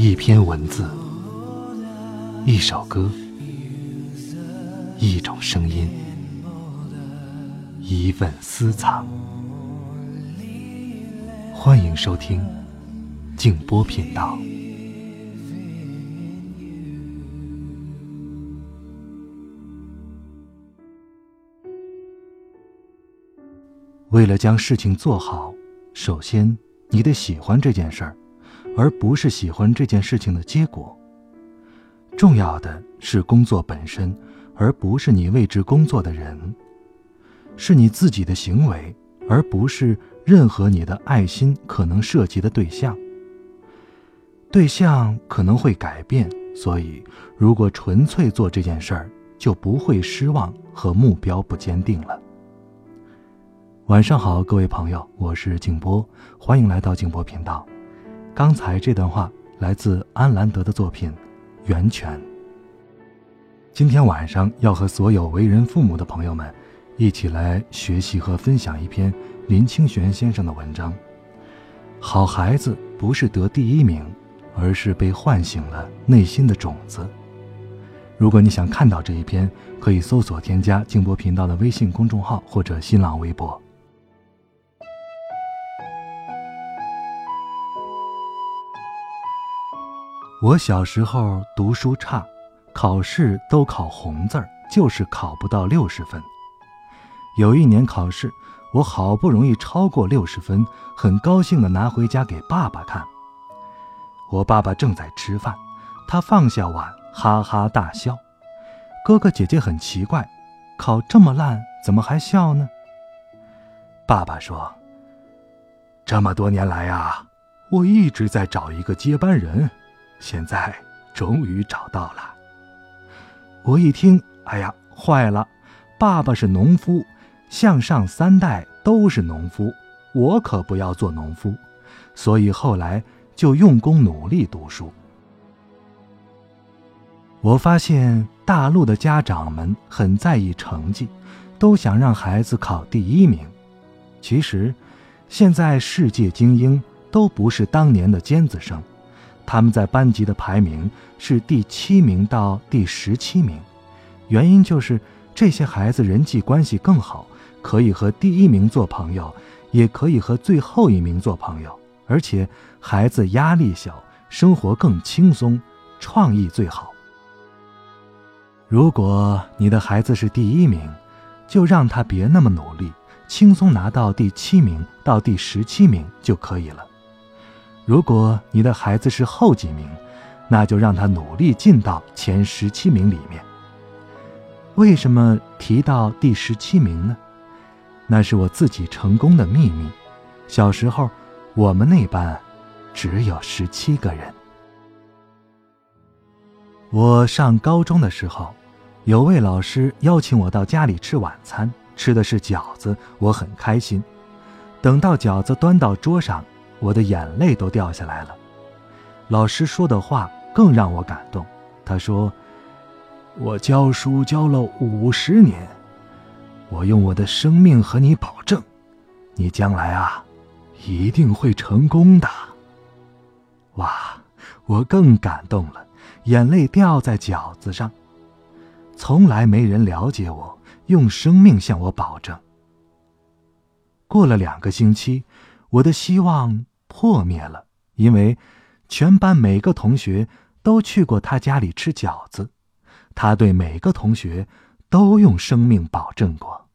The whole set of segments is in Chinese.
一篇文字，一首歌，一种声音，一份私藏。欢迎收听静波频道。为了将事情做好，首先你得喜欢这件事儿。而不是喜欢这件事情的结果。重要的是工作本身，而不是你为之工作的人。是你自己的行为，而不是任何你的爱心可能涉及的对象。对象可能会改变，所以如果纯粹做这件事儿，就不会失望和目标不坚定了。晚上好，各位朋友，我是静波，欢迎来到静波频道。刚才这段话来自安兰德的作品《源泉》。今天晚上要和所有为人父母的朋友们一起来学习和分享一篇林清玄先生的文章。好孩子不是得第一名，而是被唤醒了内心的种子。如果你想看到这一篇，可以搜索添加静波频道的微信公众号或者新浪微博。我小时候读书差，考试都考红字儿，就是考不到六十分。有一年考试，我好不容易超过六十分，很高兴地拿回家给爸爸看。我爸爸正在吃饭，他放下碗，哈哈大笑。哥哥姐姐很奇怪，考这么烂，怎么还笑呢？爸爸说：“这么多年来呀，我一直在找一个接班人。”现在终于找到了。我一听，哎呀，坏了！爸爸是农夫，向上三代都是农夫，我可不要做农夫。所以后来就用功努力读书。我发现大陆的家长们很在意成绩，都想让孩子考第一名。其实，现在世界精英都不是当年的尖子生。他们在班级的排名是第七名到第十七名，原因就是这些孩子人际关系更好，可以和第一名做朋友，也可以和最后一名做朋友，而且孩子压力小，生活更轻松，创意最好。如果你的孩子是第一名，就让他别那么努力，轻松拿到第七名到第十七名就可以了。如果你的孩子是后几名，那就让他努力进到前十七名里面。为什么提到第十七名呢？那是我自己成功的秘密。小时候，我们那班只有十七个人。我上高中的时候，有位老师邀请我到家里吃晚餐，吃的是饺子，我很开心。等到饺子端到桌上。我的眼泪都掉下来了，老师说的话更让我感动。他说：“我教书教了五十年，我用我的生命和你保证，你将来啊，一定会成功的。”哇，我更感动了，眼泪掉在饺子上。从来没人了解我，用生命向我保证。过了两个星期，我的希望。破灭了，因为全班每个同学都去过他家里吃饺子，他对每个同学都用生命保证过。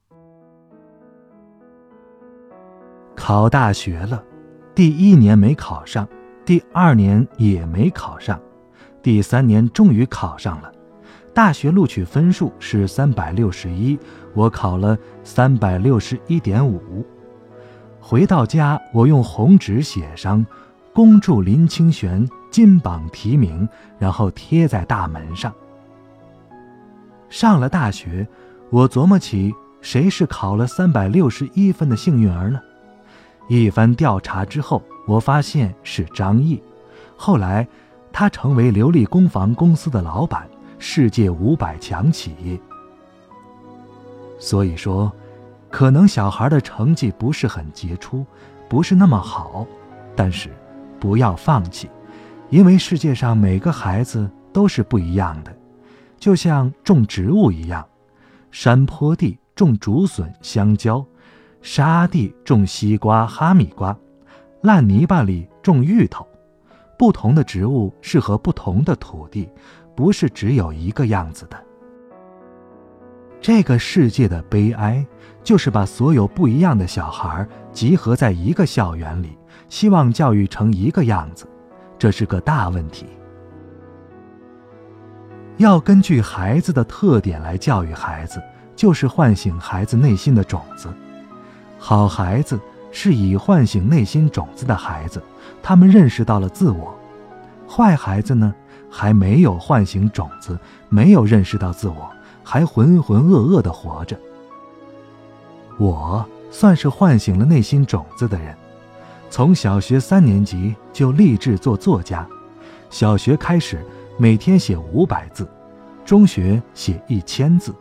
考大学了，第一年没考上，第二年也没考上，第三年终于考上了。大学录取分数是三百六十一，我考了三百六十一点五。回到家，我用红纸写上“恭祝林清玄金榜题名”，然后贴在大门上。上了大学，我琢磨起谁是考了三百六十一分的幸运儿呢？一番调查之后，我发现是张毅。后来，他成为琉璃工房公司的老板，世界五百强企业。所以说。可能小孩的成绩不是很杰出，不是那么好，但是不要放弃，因为世界上每个孩子都是不一样的，就像种植物一样，山坡地种竹笋、香蕉，沙地种西瓜、哈密瓜，烂泥巴里种芋头。不同的植物适合不同的土地，不是只有一个样子的。这个世界的悲哀，就是把所有不一样的小孩集合在一个校园里，希望教育成一个样子，这是个大问题。要根据孩子的特点来教育孩子，就是唤醒孩子内心的种子。好孩子是以唤醒内心种子的孩子，他们认识到了自我；坏孩子呢，还没有唤醒种子，没有认识到自我。还浑浑噩噩地活着。我算是唤醒了内心种子的人，从小学三年级就立志做作家。小学开始，每天写五百字；中学写一千字；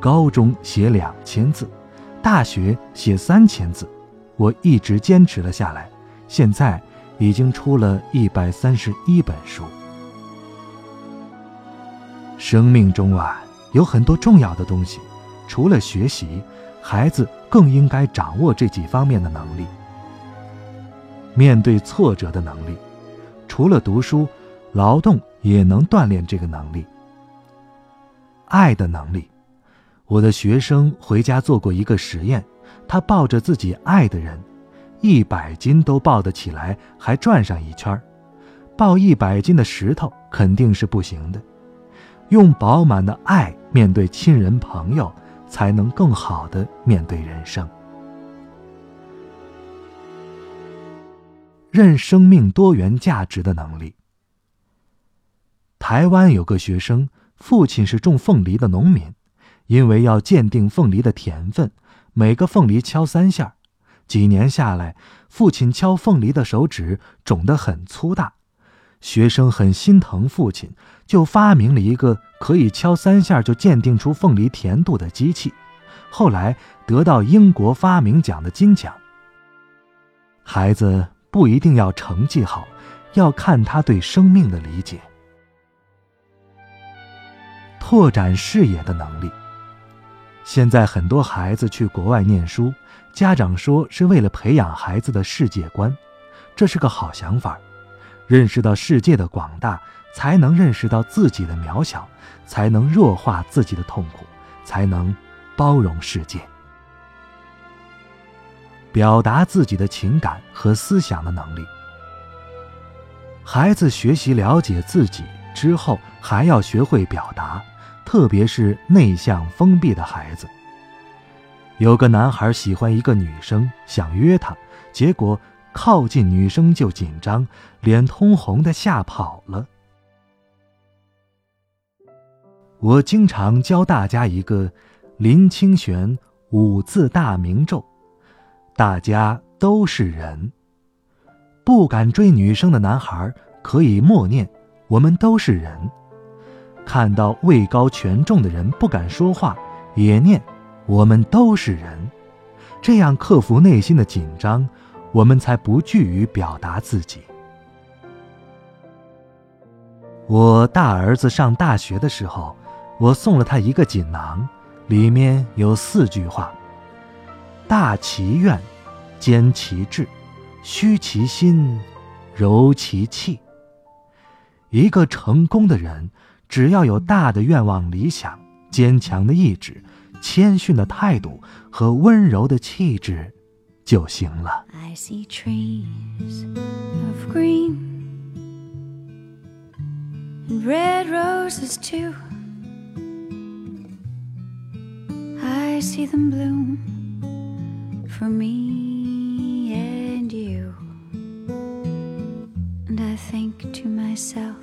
高中写两千字；大学写三千字。我一直坚持了下来，现在已经出了一百三十一本书。生命中啊。有很多重要的东西，除了学习，孩子更应该掌握这几方面的能力。面对挫折的能力，除了读书，劳动也能锻炼这个能力。爱的能力，我的学生回家做过一个实验，他抱着自己爱的人，一百斤都抱得起来，还转上一圈抱一百斤的石头肯定是不行的。用饱满的爱面对亲人朋友，才能更好的面对人生。认生命多元价值的能力。台湾有个学生，父亲是种凤梨的农民，因为要鉴定凤梨的甜分，每个凤梨敲三下。几年下来，父亲敲凤梨的手指肿得很粗大。学生很心疼父亲，就发明了一个可以敲三下就鉴定出凤梨甜度的机器，后来得到英国发明奖的金奖。孩子不一定要成绩好，要看他对生命的理解。拓展视野的能力。现在很多孩子去国外念书，家长说是为了培养孩子的世界观，这是个好想法。认识到世界的广大，才能认识到自己的渺小，才能弱化自己的痛苦，才能包容世界。表达自己的情感和思想的能力。孩子学习了解自己之后，还要学会表达，特别是内向封闭的孩子。有个男孩喜欢一个女生，想约她，结果。靠近女生就紧张，脸通红的吓跑了。我经常教大家一个林清玄五字大明咒，大家都是人。不敢追女生的男孩可以默念：“我们都是人。”看到位高权重的人不敢说话，也念：“我们都是人。”这样克服内心的紧张。我们才不惧于表达自己。我大儿子上大学的时候，我送了他一个锦囊，里面有四句话：大其愿，坚其志，虚其心，柔其气。一个成功的人，只要有大的愿望、理想、坚强的意志、谦逊的态度和温柔的气质。就行了。I see trees of green and red roses too. I see them bloom for me and you. And I think to myself,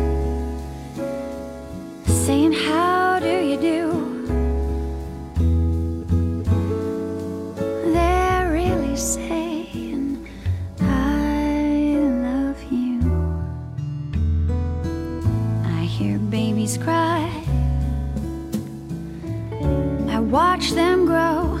hear babies cry. I watch them grow.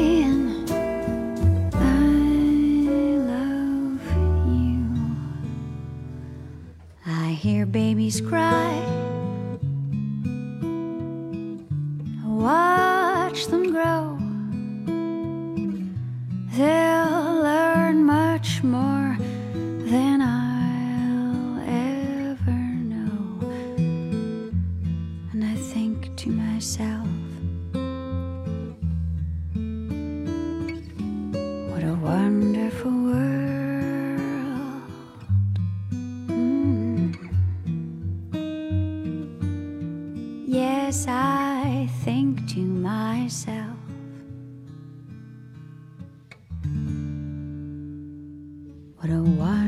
hear babies cry. Watch them grow. What a wild.